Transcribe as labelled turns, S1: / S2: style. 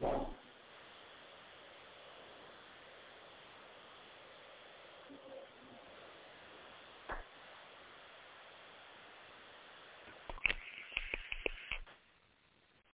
S1: Well,